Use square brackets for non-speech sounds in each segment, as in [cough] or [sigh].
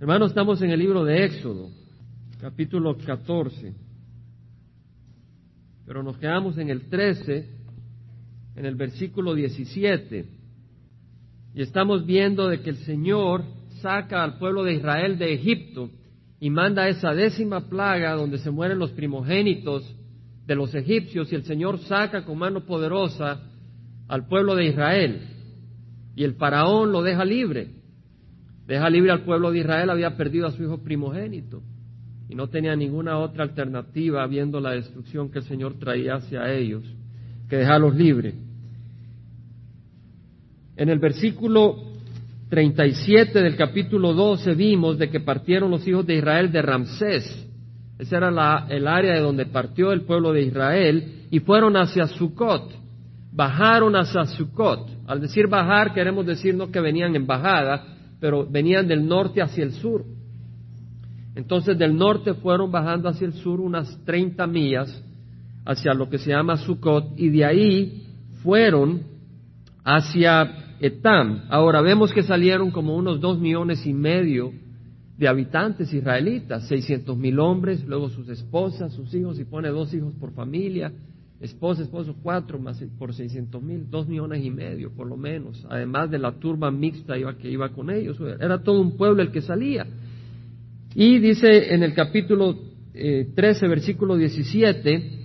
Hermanos, estamos en el libro de Éxodo, capítulo 14, pero nos quedamos en el 13, en el versículo 17, y estamos viendo de que el Señor saca al pueblo de Israel de Egipto y manda esa décima plaga donde se mueren los primogénitos de los egipcios y el Señor saca con mano poderosa al pueblo de Israel. Y el faraón lo deja libre. Deja libre al pueblo de Israel, había perdido a su hijo primogénito y no tenía ninguna otra alternativa viendo la destrucción que el Señor traía hacia ellos que dejarlos libres. En el versículo 37 del capítulo 12 vimos de que partieron los hijos de Israel de Ramsés. Esa era el área de donde partió el pueblo de Israel y fueron hacia Sucot. Bajaron hacia Sucot. Al decir bajar queremos decir no que venían en bajada, pero venían del norte hacia el sur. Entonces del norte fueron bajando hacia el sur unas 30 millas hacia lo que se llama Sucot y de ahí fueron hacia Etam. Ahora vemos que salieron como unos dos millones y medio de habitantes israelitas, seiscientos mil hombres, luego sus esposas, sus hijos, y pone dos hijos por familia, esposa, esposo, cuatro más por seiscientos mil, dos millones y medio por lo menos, además de la turba mixta que iba con ellos, era todo un pueblo el que salía. Y dice en el capítulo 13, eh, versículo 17,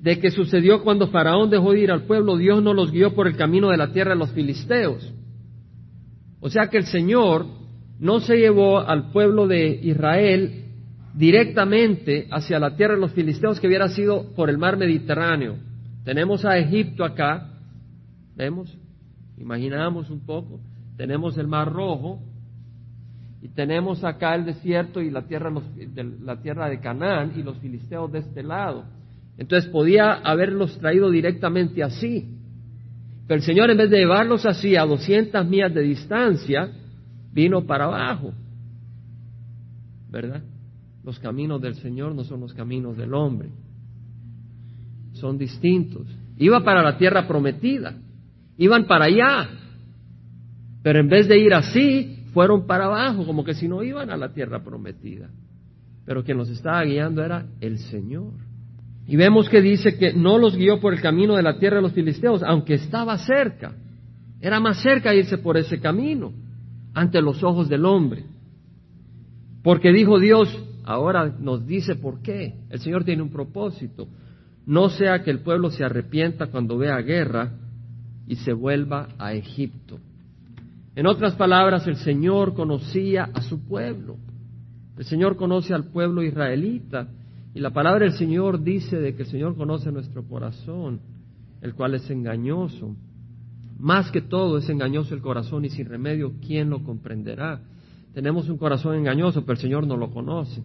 de que sucedió cuando Faraón dejó de ir al pueblo, Dios no los guió por el camino de la tierra de los filisteos. O sea que el Señor no se llevó al pueblo de Israel directamente hacia la tierra de los filisteos que hubiera sido por el mar Mediterráneo. Tenemos a Egipto acá, ¿vemos? Imaginamos un poco. Tenemos el mar rojo y tenemos acá el desierto y la tierra, la tierra de Canaán y los filisteos de este lado. Entonces podía haberlos traído directamente así. Pero el Señor en vez de llevarlos así a 200 millas de distancia, vino para abajo. ¿Verdad? Los caminos del Señor no son los caminos del hombre. Son distintos. Iba para la tierra prometida. Iban para allá. Pero en vez de ir así, fueron para abajo, como que si no iban a la tierra prometida. Pero quien los estaba guiando era el Señor. Y vemos que dice que no los guió por el camino de la tierra de los filisteos, aunque estaba cerca. Era más cerca irse por ese camino ante los ojos del hombre. Porque dijo Dios, ahora nos dice por qué. El Señor tiene un propósito. No sea que el pueblo se arrepienta cuando vea guerra y se vuelva a Egipto. En otras palabras, el Señor conocía a su pueblo. El Señor conoce al pueblo israelita y la palabra del Señor dice de que el Señor conoce nuestro corazón, el cual es engañoso. Más que todo es engañoso el corazón y sin remedio, ¿quién lo comprenderá? Tenemos un corazón engañoso, pero el Señor no lo conoce.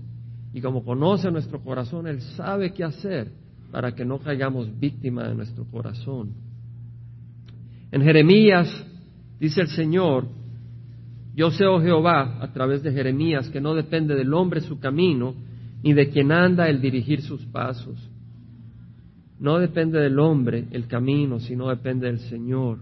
Y como conoce nuestro corazón, Él sabe qué hacer para que no caigamos víctima de nuestro corazón. En Jeremías dice el Señor, yo sé, oh Jehová, a través de Jeremías, que no depende del hombre su camino, ni de quien anda el dirigir sus pasos. No depende del hombre el camino, sino depende del Señor.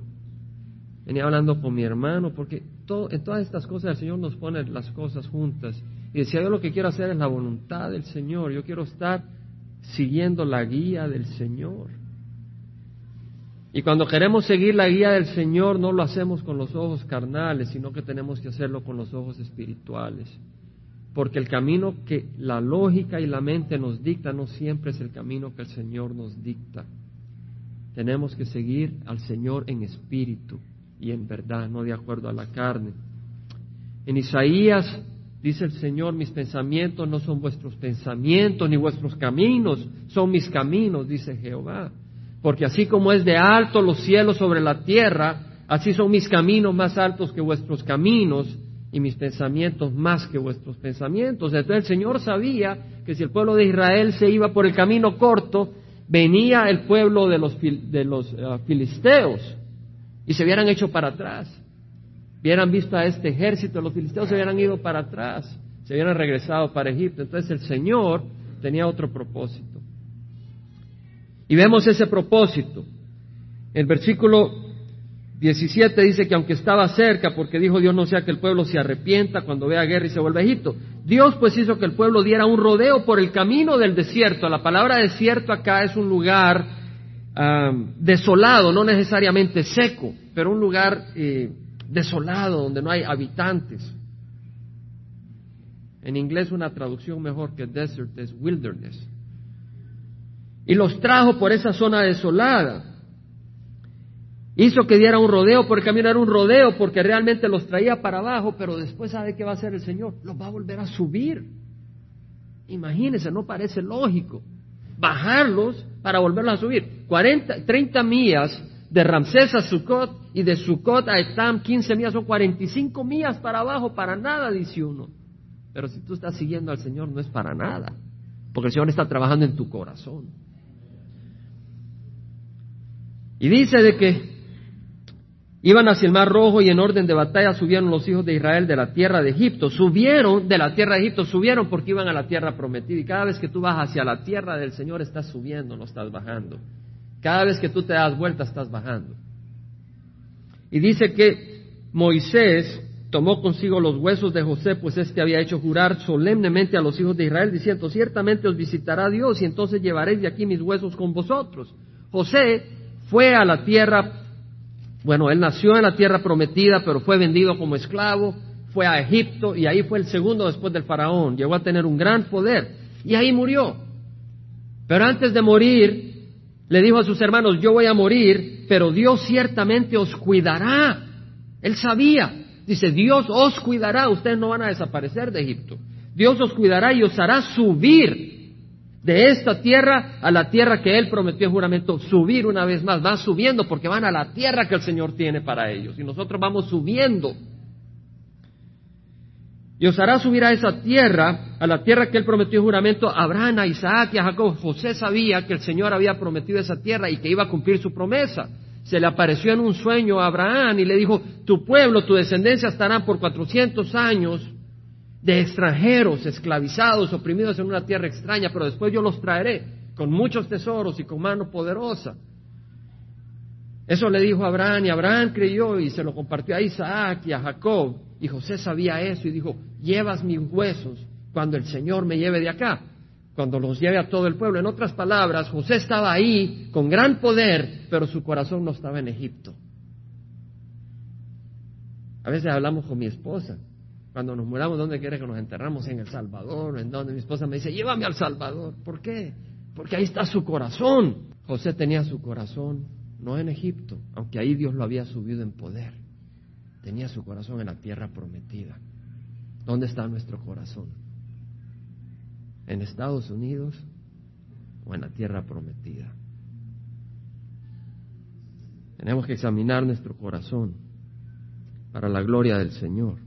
Venía hablando con mi hermano porque en todas estas cosas el Señor nos pone las cosas juntas. Y decía, yo lo que quiero hacer es la voluntad del Señor. Yo quiero estar siguiendo la guía del Señor. Y cuando queremos seguir la guía del Señor, no lo hacemos con los ojos carnales, sino que tenemos que hacerlo con los ojos espirituales porque el camino que la lógica y la mente nos dicta no siempre es el camino que el Señor nos dicta. Tenemos que seguir al Señor en espíritu y en verdad, no de acuerdo a la carne. En Isaías dice el Señor, mis pensamientos no son vuestros pensamientos, ni vuestros caminos son mis caminos, dice Jehová. Porque así como es de alto los cielos sobre la tierra, así son mis caminos más altos que vuestros caminos y mis pensamientos más que vuestros pensamientos. Entonces el Señor sabía que si el pueblo de Israel se iba por el camino corto, venía el pueblo de los, de los ah, filisteos y se hubieran hecho para atrás. Hubieran visto a este ejército, los filisteos se hubieran ido para atrás, se hubieran regresado para Egipto. Entonces el Señor tenía otro propósito. Y vemos ese propósito. El versículo 17 dice que aunque estaba cerca, porque dijo Dios no sea que el pueblo se arrepienta cuando vea guerra y se vuelva a Egipto, Dios pues hizo que el pueblo diera un rodeo por el camino del desierto. La palabra desierto acá es un lugar ah, desolado, no necesariamente seco, pero un lugar eh, desolado donde no hay habitantes. En inglés una traducción mejor que desert es wilderness. Y los trajo por esa zona desolada. Hizo que diera un rodeo, porque camino era un rodeo, porque realmente los traía para abajo, pero después sabe qué va a hacer el Señor, los va a volver a subir. Imagínense, no parece lógico. Bajarlos para volverlos a subir. 40, 30 millas de Ramsés a Sucot y de Sucot a Etam, 15 millas, son 45 millas para abajo, para nada, dice uno. Pero si tú estás siguiendo al Señor, no es para nada, porque el Señor está trabajando en tu corazón. Y dice de que Iban hacia el Mar Rojo y en orden de batalla subieron los hijos de Israel de la tierra de Egipto. Subieron de la tierra de Egipto, subieron porque iban a la tierra prometida. Y cada vez que tú vas hacia la tierra del Señor estás subiendo, no estás bajando. Cada vez que tú te das vuelta estás bajando. Y dice que Moisés tomó consigo los huesos de José, pues éste había hecho jurar solemnemente a los hijos de Israel, diciendo, ciertamente os visitará Dios y entonces llevaréis de aquí mis huesos con vosotros. José fue a la tierra bueno, él nació en la tierra prometida, pero fue vendido como esclavo, fue a Egipto y ahí fue el segundo después del faraón. Llegó a tener un gran poder y ahí murió. Pero antes de morir, le dijo a sus hermanos, yo voy a morir, pero Dios ciertamente os cuidará. Él sabía. Dice, Dios os cuidará, ustedes no van a desaparecer de Egipto. Dios os cuidará y os hará subir de esta tierra a la tierra que Él prometió en juramento, subir una vez más, van subiendo porque van a la tierra que el Señor tiene para ellos y nosotros vamos subiendo. Y os hará subir a esa tierra, a la tierra que Él prometió en juramento a Abraham, a Isaac y a Jacob. José sabía que el Señor había prometido esa tierra y que iba a cumplir su promesa. Se le apareció en un sueño a Abraham y le dijo, tu pueblo, tu descendencia estarán por cuatrocientos años de extranjeros, esclavizados, oprimidos en una tierra extraña, pero después yo los traeré con muchos tesoros y con mano poderosa. Eso le dijo Abraham y Abraham creyó y se lo compartió a Isaac y a Jacob. Y José sabía eso y dijo, llevas mis huesos cuando el Señor me lleve de acá, cuando los lleve a todo el pueblo. En otras palabras, José estaba ahí con gran poder, pero su corazón no estaba en Egipto. A veces hablamos con mi esposa cuando nos muramos, ¿dónde quiere que nos enterramos? En El Salvador, en donde mi esposa me dice, llévame al Salvador. ¿Por qué? Porque ahí está su corazón. José tenía su corazón, no en Egipto, aunque ahí Dios lo había subido en poder. Tenía su corazón en la tierra prometida. ¿Dónde está nuestro corazón? ¿En Estados Unidos o en la tierra prometida? Tenemos que examinar nuestro corazón para la gloria del Señor.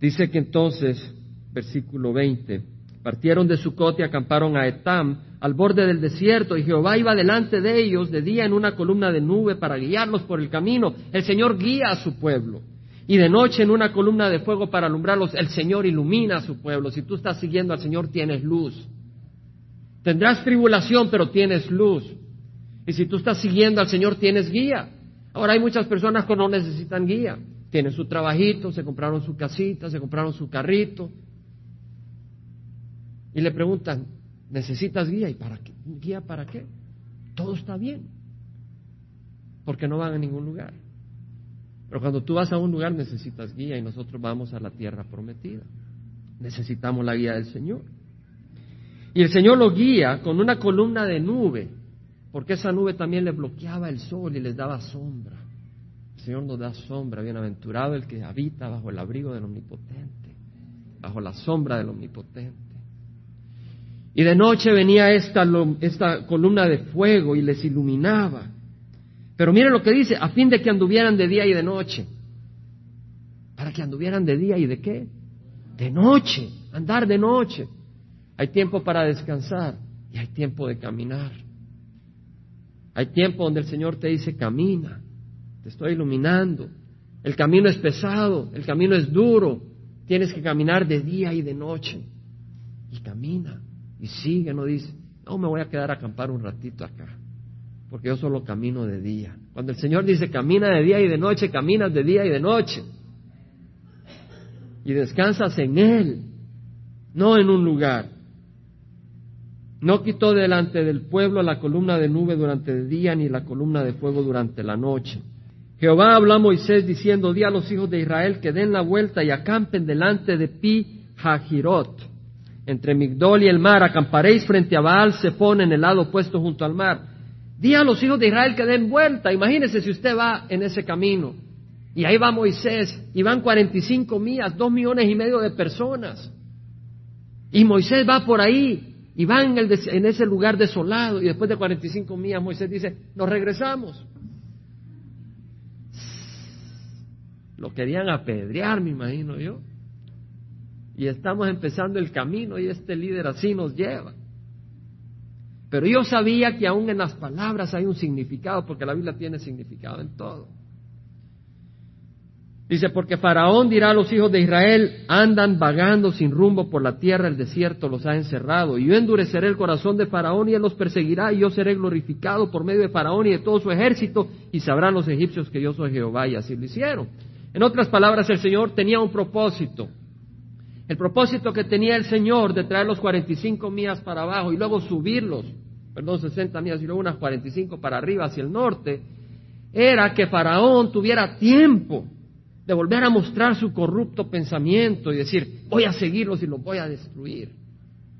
Dice que entonces, versículo 20, partieron de Sucot y acamparon a Etam, al borde del desierto, y Jehová iba delante de ellos de día en una columna de nube para guiarlos por el camino. El Señor guía a su pueblo. Y de noche en una columna de fuego para alumbrarlos, el Señor ilumina a su pueblo. Si tú estás siguiendo al Señor, tienes luz. Tendrás tribulación, pero tienes luz. Y si tú estás siguiendo al Señor, tienes guía. Ahora hay muchas personas que no necesitan guía tienen su trabajito, se compraron su casita, se compraron su carrito. Y le preguntan, ¿necesitas guía? ¿Y para qué? ¿Guía para qué? Todo está bien. Porque no van a ningún lugar. Pero cuando tú vas a un lugar necesitas guía y nosotros vamos a la tierra prometida. Necesitamos la guía del Señor. Y el Señor lo guía con una columna de nube, porque esa nube también le bloqueaba el sol y les daba sombra. Señor nos da sombra, bienaventurado el que habita bajo el abrigo del Omnipotente, bajo la sombra del Omnipotente. Y de noche venía esta columna de fuego y les iluminaba. Pero miren lo que dice, a fin de que anduvieran de día y de noche. Para que anduvieran de día y de qué? De noche, andar de noche. Hay tiempo para descansar y hay tiempo de caminar. Hay tiempo donde el Señor te dice, camina te estoy iluminando. El camino es pesado, el camino es duro. Tienes que caminar de día y de noche. Y camina y sigue, no dice, no me voy a quedar a acampar un ratito acá. Porque yo solo camino de día. Cuando el Señor dice camina de día y de noche, caminas de día y de noche. Y descansas en Él, no en un lugar. No quitó delante del pueblo la columna de nube durante el día ni la columna de fuego durante la noche. Jehová habló a Moisés diciendo, di a los hijos de Israel que den la vuelta y acampen delante de Pi Hajirot. Entre Migdol y el mar acamparéis frente a Baal, se pone en el lado opuesto junto al mar. Di a los hijos de Israel que den vuelta. Imagínese si usted va en ese camino. Y ahí va Moisés, y van 45 millas, dos millones y medio de personas. Y Moisés va por ahí, y van en, en, ese lugar desolado y después de 45 millas Moisés dice, nos regresamos. Lo querían apedrear, me imagino yo. Y estamos empezando el camino y este líder así nos lleva. Pero yo sabía que aún en las palabras hay un significado, porque la Biblia tiene significado en todo. Dice, porque Faraón dirá a los hijos de Israel, andan vagando sin rumbo por la tierra, el desierto los ha encerrado. Y yo endureceré el corazón de Faraón y él los perseguirá, y yo seré glorificado por medio de Faraón y de todo su ejército, y sabrán los egipcios que yo soy Jehová, y así lo hicieron. En otras palabras, el Señor tenía un propósito. El propósito que tenía el Señor de traer los 45 millas para abajo y luego subirlos, perdón, 60 millas y luego unas 45 para arriba hacia el norte, era que Faraón tuviera tiempo de volver a mostrar su corrupto pensamiento y decir, voy a seguirlos y los voy a destruir.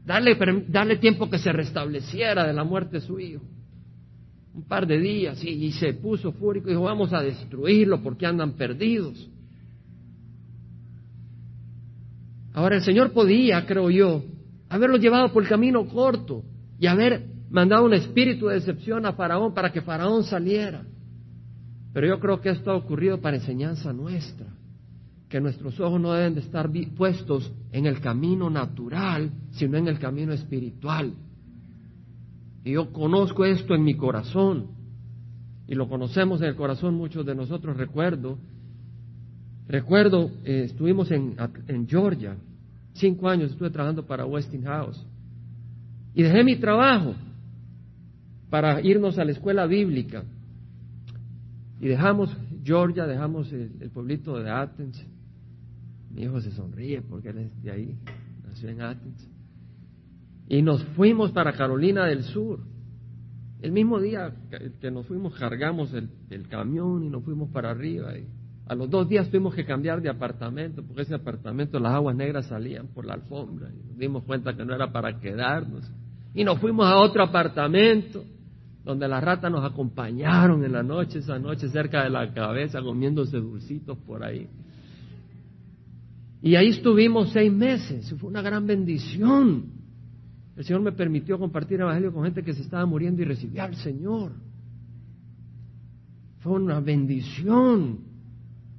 Darle, darle tiempo que se restableciera de la muerte de su hijo. Un par de días y, se puso fúrico y dijo, vamos a destruirlo porque andan perdidos. Ahora el Señor podía, creo yo, haberlo llevado por el camino corto y haber mandado un espíritu de decepción a Faraón para que Faraón saliera. Pero yo creo que esto ha ocurrido para enseñanza nuestra, que nuestros ojos no deben de estar puestos en el camino natural, sino en el camino espiritual. Y yo conozco esto en mi corazón, y lo conocemos en el corazón muchos de nosotros, recuerdo, recuerdo, eh, estuvimos en, en Georgia, cinco años estuve trabajando para Westinghouse, y dejé mi trabajo para irnos a la escuela bíblica. Y dejamos Georgia, dejamos el, pueblito de Athens. Mi hijo se sonríe porque él es de ahí, nació en Athens. Y nos fuimos para Carolina del Sur. El mismo día que nos fuimos cargamos el, camión y nos fuimos para arriba. Y a los dos días tuvimos que cambiar de apartamento porque ese apartamento las aguas negras salían por la alfombra. Y nos dimos cuenta que no era para quedarnos. Y nos fuimos a otro apartamento donde las ratas nos acompañaron en la noche, esa noche cerca de la cabeza, comiéndose dulcitos por ahí. Y ahí estuvimos seis meses, fue una gran bendición. El Señor me permitió compartir el Evangelio con gente que se estaba muriendo y recibía al Señor. Fue una bendición.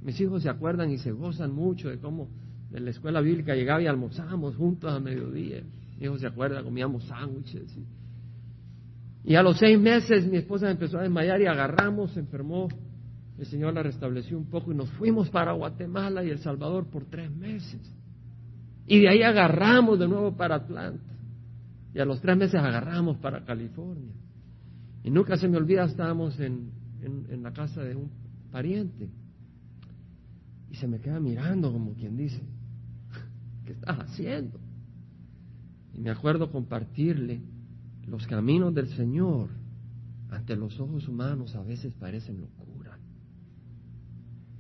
Mis hijos se acuerdan y se gozan mucho de cómo de la escuela bíblica llegaba y almorzábamos juntos a mediodía. Mis hijos se acuerdan, comíamos sándwiches. Y a los seis meses mi esposa empezó a desmayar y agarramos, se enfermó. El Señor la restableció un poco y nos fuimos para Guatemala y El Salvador por tres meses. Y de ahí agarramos de nuevo para Atlanta. Y a los tres meses agarramos para California. Y nunca se me olvida, estábamos en, en la casa de un pariente. Y se me queda mirando como quien dice, [laughs] ¿qué estás haciendo? Y me acuerdo compartirle los caminos del Señor ante los ojos humanos a veces parecen locura,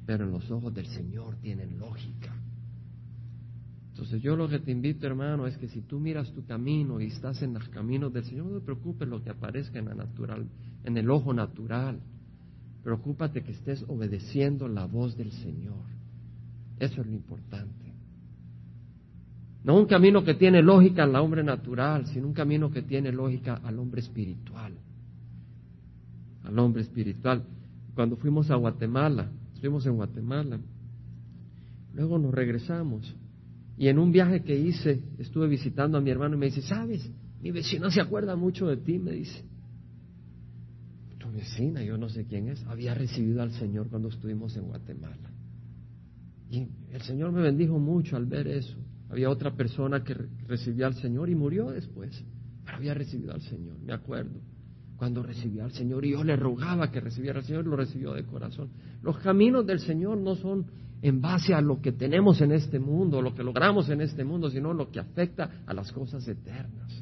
pero en los ojos del Señor tienen lógica. Entonces yo lo que te invito, hermano, es que si tú miras tu camino y estás en los caminos del Señor, no te preocupes lo que aparezca en la natural, en el ojo natural. Preocúpate que estés obedeciendo la voz del Señor. Eso es lo importante. No un camino que tiene lógica al hombre natural, sino un camino que tiene lógica al hombre espiritual. Al hombre espiritual. Cuando fuimos a Guatemala, estuvimos en Guatemala, luego nos regresamos. Y en un viaje que hice, estuve visitando a mi hermano y me dice, ¿sabes? Mi vecina se acuerda mucho de ti, me dice. Tu vecina, yo no sé quién es, había recibido al Señor cuando estuvimos en Guatemala. Y el Señor me bendijo mucho al ver eso. Había otra persona que recibió al Señor y murió después, pero había recibido al Señor, me acuerdo. cuando recibió al Señor y yo le rogaba que recibiera al Señor, lo recibió de corazón. Los caminos del Señor no son en base a lo que tenemos en este mundo, lo que logramos en este mundo, sino lo que afecta a las cosas eternas.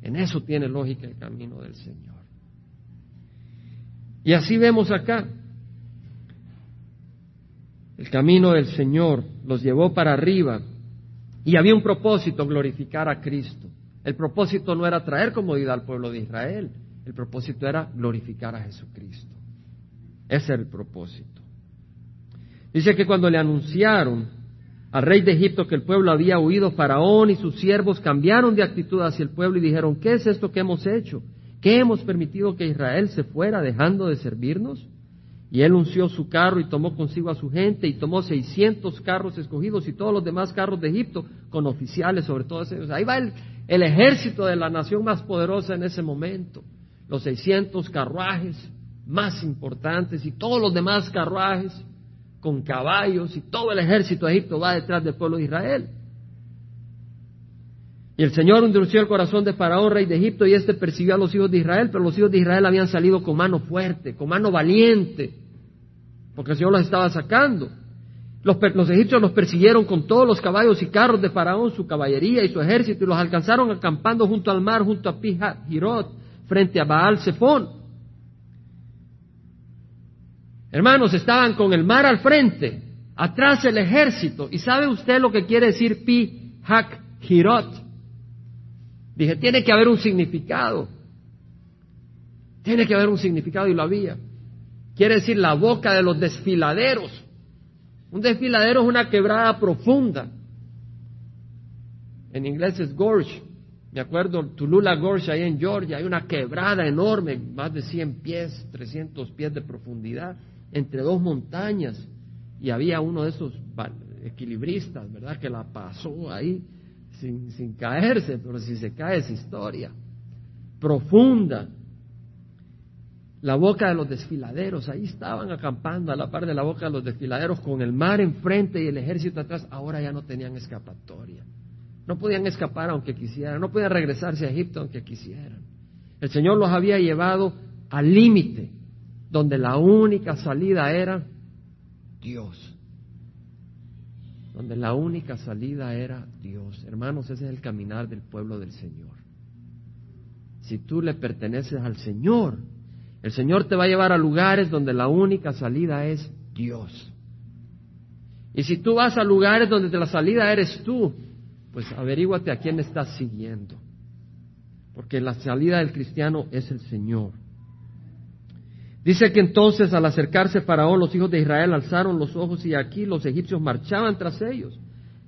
En eso tiene lógica el camino del Señor. Y así vemos acá. El camino del Señor los llevó para arriba y había un propósito, glorificar a Cristo. El propósito no era traer comodidad al pueblo de Israel, el propósito era glorificar a Jesucristo. Ese era el propósito. Dice que cuando le anunciaron al rey de Egipto que el pueblo había huido, Faraón y sus siervos cambiaron de actitud hacia el pueblo y dijeron, ¿qué es esto que hemos hecho? ¿Qué hemos permitido que Israel se fuera dejando de servirnos? Y él unció su carro y tomó consigo a su gente y tomó seiscientos carros escogidos y todos los demás carros de Egipto con oficiales sobre todos ellos. Ahí va el, el ejército de la nación más poderosa en ese momento. Los seiscientos carruajes más importantes y todos los demás carruajes con caballos y todo el ejército de Egipto va detrás del pueblo de Israel. Y el Señor endureció el corazón de Faraón, rey de Egipto, y éste persiguió a los hijos de Israel, pero los hijos de Israel habían salido con mano fuerte, con mano valiente, porque el Señor los estaba sacando. Los, egipcios los persiguieron con todos los caballos y carros de Faraón, su caballería y su ejército, y los alcanzaron acampando junto al mar, junto a Pija Hirot, frente a Baal Zephón. Hermanos, estaban con el mar al frente, atrás el ejército. ¿Y sabe usted lo que quiere decir Pi Hak Hirot? Dije, tiene que haber un significado. Tiene que haber un significado y lo había. Quiere decir la boca de los desfiladeros. Un desfiladero es una quebrada profunda. En inglés es gorge. Me acuerdo, Tulula Gorge, ahí en Georgia, hay una quebrada enorme, más de 100 pies, 300 pies de profundidad entre dos montañas y había uno de esos equilibristas, ¿verdad? Que la pasó ahí sin, sin caerse, pero si se cae es historia. Profunda. La boca de los desfiladeros, ahí estaban acampando a la par de la boca de los desfiladeros con el mar enfrente y el ejército atrás, ahora ya no tenían escapatoria. No podían escapar aunque quisieran, no podían regresarse a Egipto aunque quisieran. El Señor los había llevado al límite donde la única salida era Dios. Donde la única salida era Dios. Hermanos, ese es el caminar del pueblo del Señor. Si tú le perteneces al Señor, el Señor te va a llevar a lugares donde la única salida es Dios. Y si tú vas a lugares donde la salida eres tú, pues averíguate a quién estás siguiendo. Porque la salida del cristiano es el Señor. Dice que entonces al acercarse Faraón, los hijos de Israel alzaron los ojos y aquí los egipcios marchaban tras ellos.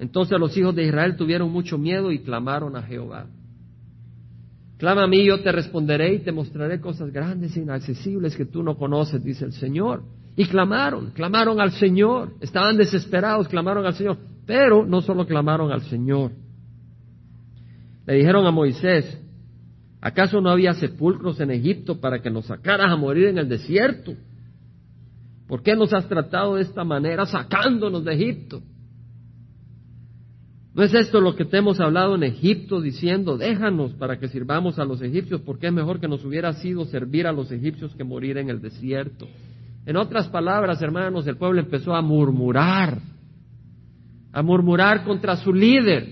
Entonces los hijos de Israel tuvieron mucho miedo y clamaron a Jehová. Clama a mí, yo te responderé y te mostraré cosas grandes e inaccesibles que tú no conoces, dice el Señor. Y clamaron, clamaron al Señor, estaban desesperados, clamaron al Señor, pero no solo clamaron al Señor. Le dijeron a Moisés, ¿Acaso no había sepulcros en Egipto para que nos sacaras a morir en el desierto? ¿Por qué nos has tratado de esta manera sacándonos de Egipto? ¿No es esto lo que te hemos hablado en Egipto diciendo, déjanos para que sirvamos a los egipcios, porque es mejor que nos hubiera sido servir a los egipcios que morir en el desierto? En otras palabras, hermanos, el pueblo empezó a murmurar, a murmurar contra su líder.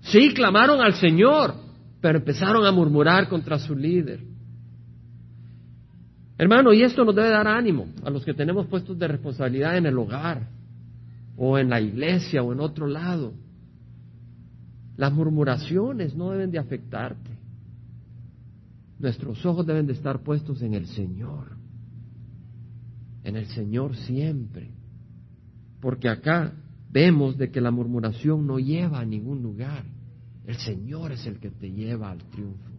Sí, clamaron al Señor, pero empezaron a murmurar contra su líder. Hermano, y esto nos debe dar ánimo a los que tenemos puestos de responsabilidad en el hogar, o en la iglesia, o en otro lado. Las murmuraciones no deben de afectarte. Nuestros ojos deben de estar puestos en el Señor, en el Señor siempre, porque acá vemos de que la murmuración no lleva a ningún lugar. El Señor es el que te lleva al triunfo.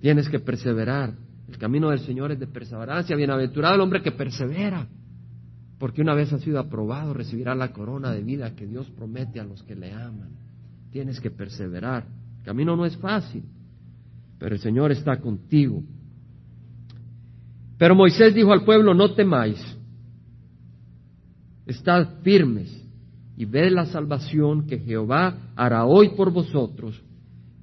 Tienes que perseverar. El camino del Señor es de perseverancia. Bienaventurado el hombre que persevera. Porque una vez ha sido aprobado, recibirá la corona de vida que Dios promete a los que le aman. Tienes que perseverar. El camino no es fácil, pero el Señor está contigo. Pero Moisés dijo al pueblo, no temáis, estad firmes y ved la salvación que Jehová hará hoy por vosotros.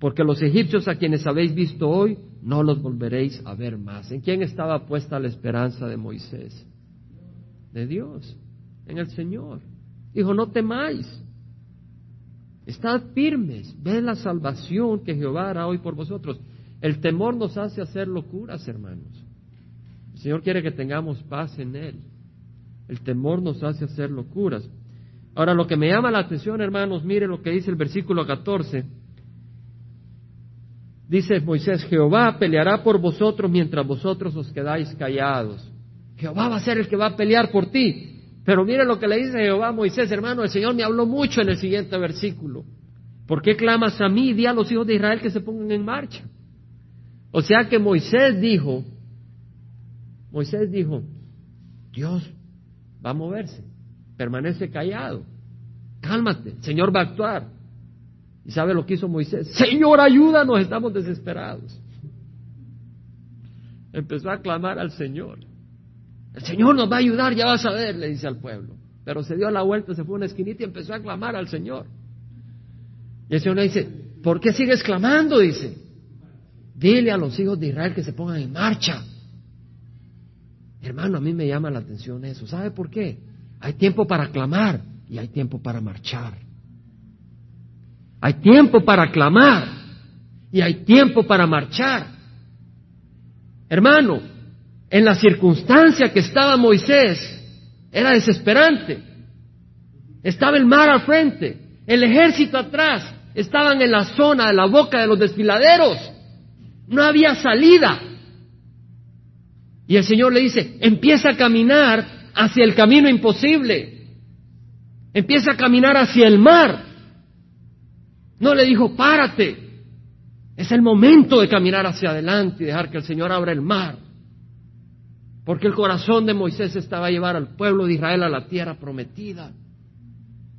porque los egipcios a quienes habéis visto hoy, no los volveréis a ver más. ¿En quién estaba puesta la esperanza de Moisés? De Dios, en el Señor. Dijo, no temáis, estad firmes, ved la salvación que Jehová hará hoy por vosotros. El temor nos hace hacer locuras, hermanos. El Señor quiere que tengamos paz en Él. El temor nos hace hacer locuras. Ahora, lo que me llama la atención, hermanos, mire lo que dice el versículo 14. Dice Moisés, Jehová peleará por vosotros mientras vosotros os quedáis callados. Jehová va a ser el que va a pelear por ti. Pero mire lo que le dice Jehová a Moisés, hermano, el Señor me habló mucho en el siguiente versículo. ¿Por qué clamas a mí? Di a los hijos de Israel que se pongan en marcha. O sea que Moisés dijo, Moisés dijo, Dios va a moverse, permanece callado, cálmate, el Señor va a actuar. ¿Y sabe lo que hizo Moisés? Señor, ayúdanos, estamos desesperados. Empezó a clamar al Señor. El Señor nos va a ayudar, ya vas a ver, le dice al pueblo. Pero se dio la vuelta, se fue a una esquinita y empezó a clamar al Señor. Y el Señor le dice, ¿por qué sigues clamando? Dice, dile a los hijos de Israel que se pongan en marcha. Hermano, a mí me llama la atención eso. ¿Sabe por qué? Hay tiempo para clamar y hay tiempo para marchar. Hay tiempo para clamar y hay tiempo para marchar. Hermano, en la circunstancia que estaba Moisés, era desesperante. Estaba el mar al frente, el ejército atrás, estaban en la zona de la boca de los desfiladeros. No había salida. Y el Señor le dice, empieza a caminar hacia el camino imposible. Empieza a caminar hacia el mar. No le dijo, párate. Es el momento de caminar hacia adelante y dejar que el Señor abra el mar. Porque el corazón de Moisés estaba a llevar al pueblo de Israel a la tierra prometida.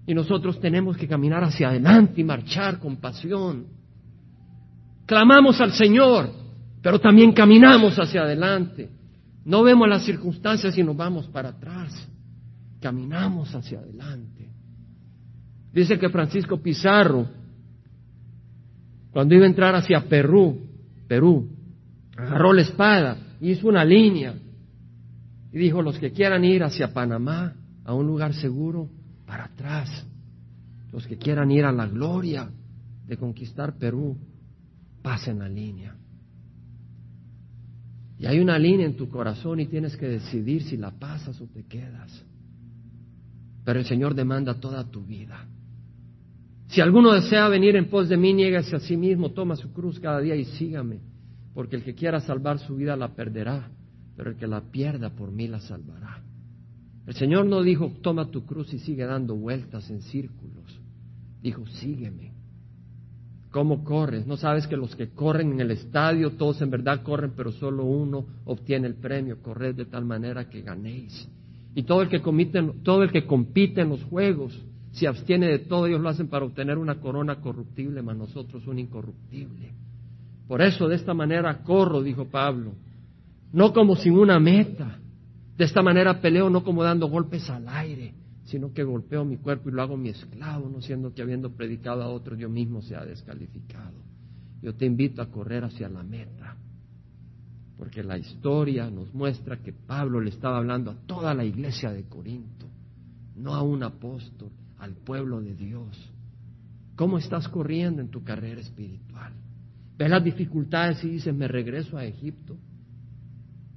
Y nosotros tenemos que caminar hacia adelante y marchar con pasión. Clamamos al Señor, pero también caminamos hacia adelante. No vemos las circunstancias y nos vamos para atrás. Caminamos hacia adelante. Dice que Francisco Pizarro, cuando iba a entrar hacia Perú, Perú, agarró la espada, hizo una línea y dijo, los que quieran ir hacia Panamá, a un lugar seguro, para atrás. Los que quieran ir a la gloria de conquistar Perú, pasen la línea. Y hay una línea en tu corazón y tienes que decidir si la pasas o te quedas. Pero el Señor demanda toda tu vida. Si alguno desea venir en pos de mí, niégase a sí mismo, toma su cruz cada día y sígame. Porque el que quiera salvar su vida la perderá pero el que la pierda por mí la salvará. El Señor no dijo, toma tu cruz y sigue dando vueltas en círculos. Dijo, sígueme. ¿Cómo corres? ¿No sabes que los que corren en el estadio, todos en verdad corren, pero solo uno obtiene el premio? Corred de tal manera que ganéis. Y todo el que, todo el que compite en los juegos, se abstiene de todo, ellos lo hacen para obtener una corona corruptible, mas nosotros una incorruptible. Por eso de esta manera corro, dijo Pablo, no como sin una meta. De esta manera peleo no como dando golpes al aire, sino que golpeo mi cuerpo y lo hago mi esclavo, no siendo que habiendo predicado a otros yo mismo sea descalificado. Yo te invito a correr hacia la meta, porque la historia nos muestra que Pablo le estaba hablando a toda la iglesia de Corinto, no a un apóstol, al pueblo de Dios. ¿Cómo estás corriendo en tu carrera espiritual? ¿Ves las dificultades y dices, me regreso a Egipto?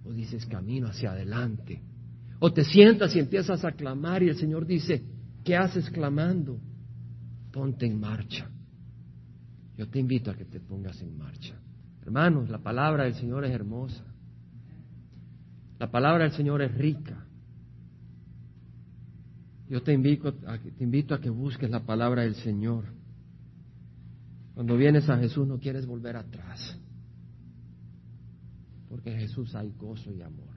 o dices camino hacia adelante. O te sientas y empiezas a clamar y el Señor dice, ¿qué haces clamando? Ponte en marcha. Yo te invito a que te pongas en marcha. Hermanos, la palabra del Señor es hermosa. La palabra del Señor es rica. Yo te invito, a, te invito a que busques la palabra del Señor. Cuando vienes a Jesús no quieres volver atrás porque en Jesús hay gozo y amor.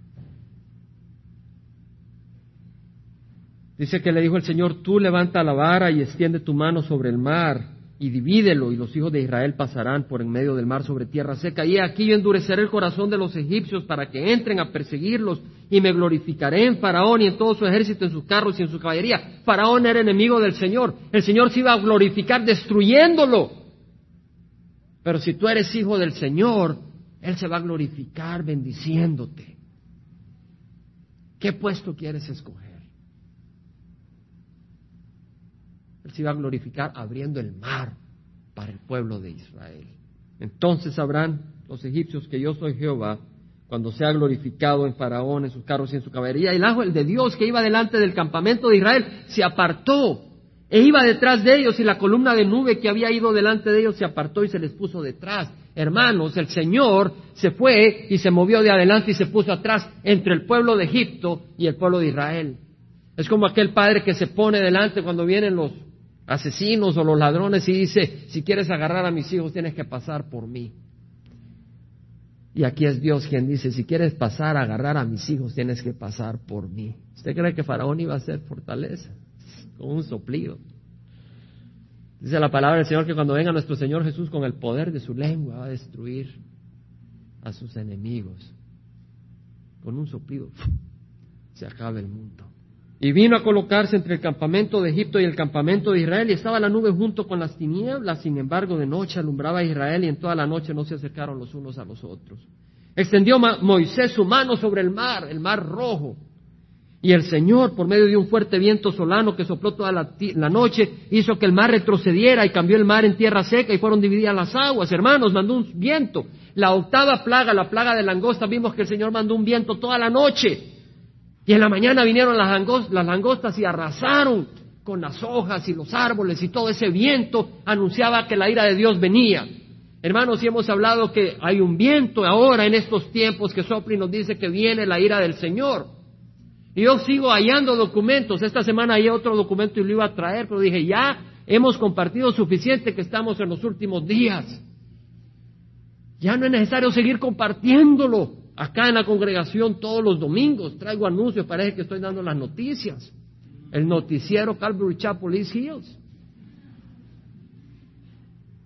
Dice que le dijo el Señor, tú levanta la vara y extiende tu mano sobre el mar y divídelo y los hijos de Israel pasarán por en medio del mar sobre tierra seca. Y aquí yo endureceré el corazón de los egipcios para que entren a perseguirlos y me glorificaré en Faraón y en todo su ejército, en sus carros y en su caballería. Faraón era enemigo del Señor. El Señor se iba a glorificar destruyéndolo. Pero si tú eres hijo del Señor, Él se va a glorificar bendiciéndote. ¿Qué puesto quieres escoger? Se va a glorificar abriendo el mar para el pueblo de Israel. Entonces sabrán los egipcios que yo soy Jehová cuando sea glorificado en Faraón, en sus carros y en su caballería. El ángel de Dios que iba delante del campamento de Israel se apartó e iba detrás de ellos y la columna de nube que había ido delante de ellos se apartó y se les puso detrás. Hermanos, el Señor se fue y se movió de adelante y se puso atrás entre el pueblo de Egipto y el pueblo de Israel. Es como aquel padre que se pone delante cuando vienen los asesinos o los ladrones y dice, si quieres agarrar a mis hijos tienes que pasar por mí. Y aquí es Dios quien dice, si quieres pasar a agarrar a mis hijos, tienes que pasar por mí. ¿Usted cree que Faraón iba a ser fortaleza? Con un soplido. Dice la palabra del Señor que cuando venga nuestro Señor Jesús con el poder de su lengua va a destruir a sus enemigos. Con un soplido se acaba el mundo. Y vino a colocarse entre el campamento de Egipto y el campamento de Israel, y estaba la nube junto con las tinieblas, sin embargo de noche alumbraba a Israel, y en toda la noche no se acercaron los unos a los otros. Extendió Moisés su mano sobre el mar, el mar rojo, y el Señor, por medio de un fuerte viento solano que sopló toda la, la, noche, hizo que el mar retrocediera y cambió el mar en tierra seca y fueron divididas las aguas. Hermanos, mandó un viento. La octava plaga, la plaga de langosta, vimos que el Señor mandó un viento toda la noche y en la mañana vinieron las, langostas, y arrasaron con las hojas y los árboles y todo ese viento anunciaba que la ira de Dios venía. Hermanos, y hemos hablado que hay un viento ahora en estos tiempos que sopla y nos dice que viene la ira del Señor. Y yo sigo hallando documentos. Esta semana hay otro documento y lo iba a traer, pero dije, ya hemos compartido suficiente que estamos en los últimos días. Ya no es necesario seguir compartiéndolo. Acá en la congregación todos los domingos traigo anuncios, parece que estoy dando las noticias. El noticiero Calvary Chapel East Hills.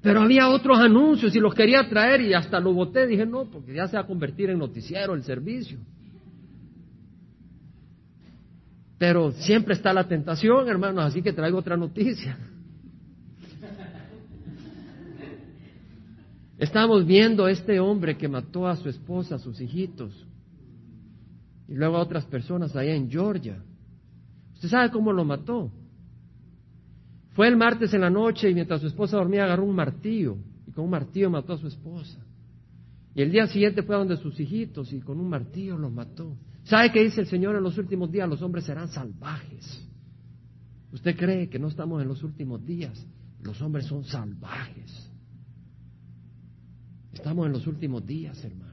Pero había otros anuncios y los quería traer y hasta lo boté. Dije, no, porque ya se va a convertir en noticiero el servicio. Pero siempre está la tentación, hermanos, así que traigo otra noticia. Estamos viendo a este hombre que mató a su esposa, a sus hijitos, y luego a otras personas allá en Georgia. ¿Usted sabe cómo lo mató? Fue el martes en la noche y mientras su esposa dormía agarró un martillo y con un martillo mató a su esposa. Y el día siguiente fue a donde sus hijitos y con un martillo los mató. ¿Sabe qué dice el Señor en los últimos días? Los hombres serán salvajes. ¿Usted cree que no estamos en los últimos días? Los hombres son salvajes. Estamos en los últimos días, hermanos.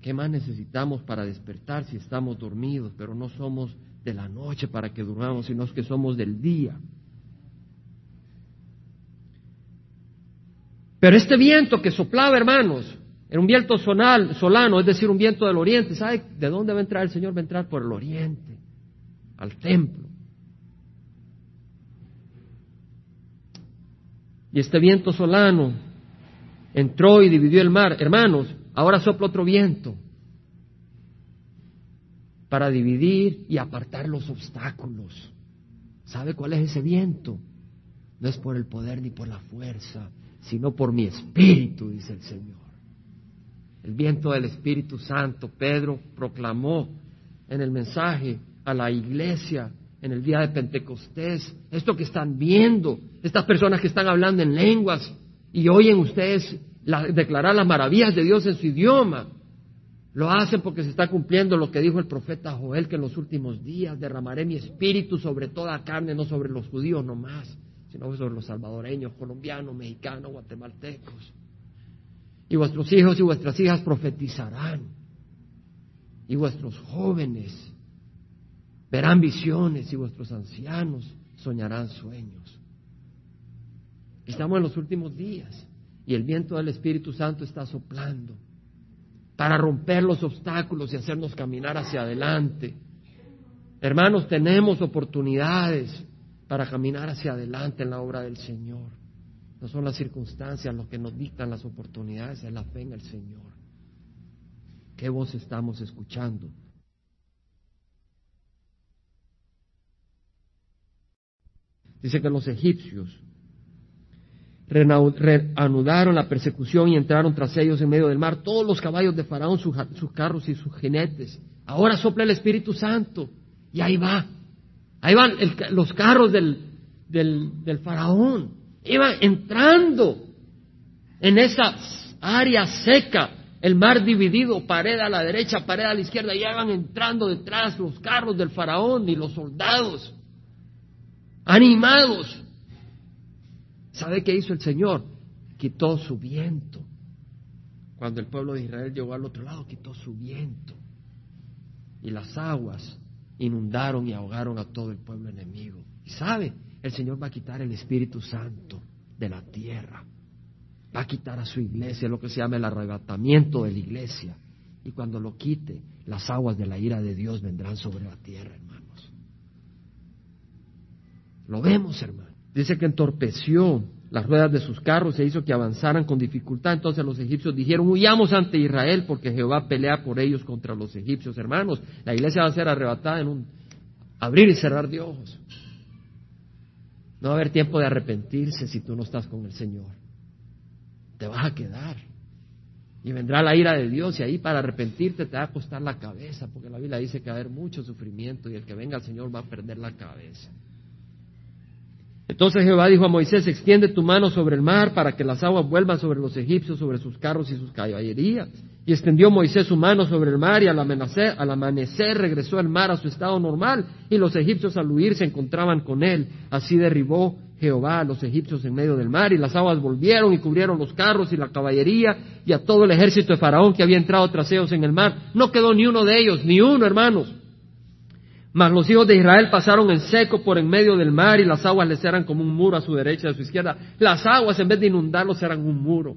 ¿Qué más necesitamos para despertar si estamos dormidos, pero no somos de la noche para que durmamos, sino que somos del día? Pero este viento que soplaba, hermanos, era un viento solano, es decir, un viento del oriente. ¿Sabe de dónde va a entrar el Señor? Va a entrar por el oriente, al templo. Y este viento solano entró y dividió el mar. Hermanos, ahora sopla otro viento para dividir y apartar los obstáculos. ¿Sabe cuál es ese viento? No es por el poder ni por la fuerza, sino por mi espíritu, dice el Señor. El viento del Espíritu Santo, Pedro proclamó en el mensaje a la iglesia en el día de Pentecostés, esto que están viendo, estas personas que están hablando en lenguas, y oyen ustedes declarar las maravillas de Dios en su idioma. Lo hacen porque se está cumpliendo lo que dijo el profeta Joel, que en los últimos días derramaré mi espíritu sobre toda carne, no sobre los judíos nomás, sino sobre los salvadoreños, colombianos, mexicanos, guatemaltecos. Y vuestros hijos y vuestras hijas profetizarán. Y vuestros jóvenes verán visiones y vuestros ancianos soñarán sueños. Estamos en los últimos días y el viento del Espíritu Santo está soplando para romper los obstáculos y hacernos caminar hacia adelante. Hermanos, tenemos oportunidades para caminar hacia adelante en la obra del Señor. No son las circunstancias lo que nos dictan las oportunidades, es la fe en el Señor. ¿Qué voz estamos escuchando? Dice que los egipcios reanudaron la persecución y entraron tras ellos en medio del mar todos los caballos de Faraón, sus, carros y sus jinetes. Ahora sopla el Espíritu Santo y ahí va. Ahí van los carros del, del, del Faraón. Iban entrando en esa área seca, el mar dividido, pared a la derecha, pared a la izquierda, y iban entrando detrás los carros del Faraón y los soldados, animados ¿Sabe qué hizo el Señor? Quitó su viento. Cuando el pueblo de Israel llegó al otro lado, quitó su viento. Y las aguas inundaron y ahogaron a todo el pueblo enemigo. Y sabe, el Señor va a quitar el Espíritu Santo de la tierra. Va a quitar a su iglesia, lo que se llama el arrebatamiento de la iglesia. Y cuando lo quite, las aguas de la ira de Dios vendrán sobre la tierra, hermanos. Lo vemos, hermanos. Dice que entorpeció las ruedas de sus carros e hizo que avanzaran con dificultad. Entonces los egipcios dijeron, huyamos ante Israel porque Jehová pelea por ellos contra los egipcios. Hermanos, la iglesia va a ser arrebatada en un abrir y cerrar de ojos. No va a haber tiempo de arrepentirse si tú no estás con el Señor. Te vas a quedar. Y vendrá la ira de Dios y ahí para arrepentirte te va a costar la cabeza, porque la Biblia dice que va a haber mucho sufrimiento y el que venga al Señor va a perder la cabeza. Entonces Jehová dijo a Moisés, extiende tu mano sobre el mar para que las aguas vuelvan sobre los egipcios, sobre sus carros y sus caballerías. Y extendió Moisés su mano sobre el mar y al amanecer, al amanecer regresó el mar a su estado normal y los egipcios al huir se encontraban con él. Así derribó Jehová a los egipcios en medio del mar y las aguas volvieron y cubrieron los carros y la caballería y a todo el ejército de Faraón que había entrado tras ellos en el mar. No quedó ni uno de ellos, ni uno, hermanos. Mas los hijos de Israel pasaron en seco por en medio del mar y las aguas les eran como un muro a su derecha y a su izquierda. Las aguas en vez de inundarlos eran un muro.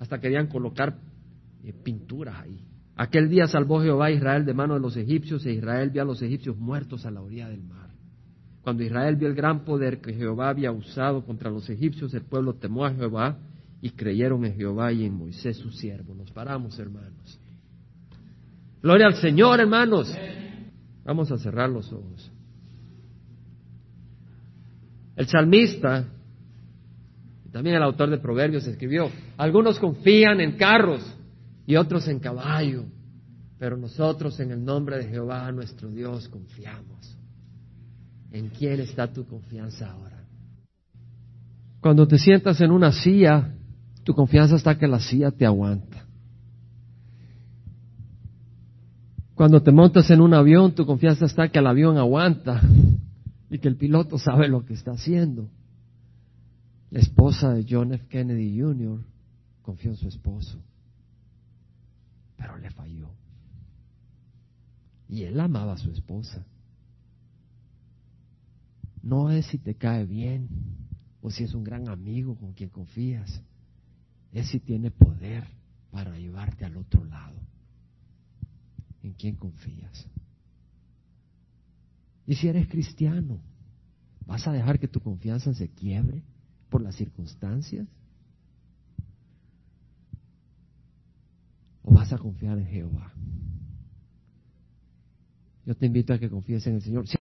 Hasta querían colocar eh, pinturas ahí. Aquel día salvó Jehová a Israel de mano de los egipcios e Israel vio a los egipcios muertos a la orilla del mar. Cuando Israel vio el gran poder que Jehová había usado contra los egipcios, el pueblo temó a Jehová y creyeron en Jehová y en Moisés su siervo. Nos paramos, hermanos. Gloria al Señor, hermanos. Vamos a cerrar los ojos. El salmista, también el autor de Proverbios, escribió, algunos confían en carros y otros en caballo, pero nosotros en el nombre de Jehová nuestro Dios confiamos. ¿En quién está tu confianza ahora? Cuando te sientas en una silla, tu confianza está que la silla te aguanta. Cuando te montas en un avión, tu confianza está que el avión aguanta [laughs] y que el piloto sabe lo que está haciendo. La esposa de John F. Kennedy Jr. confió en su esposo, pero le falló. Y él amaba a su esposa. No es si te cae bien o si es un gran amigo con quien confías, es si tiene poder para llevarte al otro lado en quién confías. Y si eres cristiano, ¿vas a dejar que tu confianza se quiebre por las circunstancias? ¿O vas a confiar en Jehová? Yo te invito a que confíes en el Señor.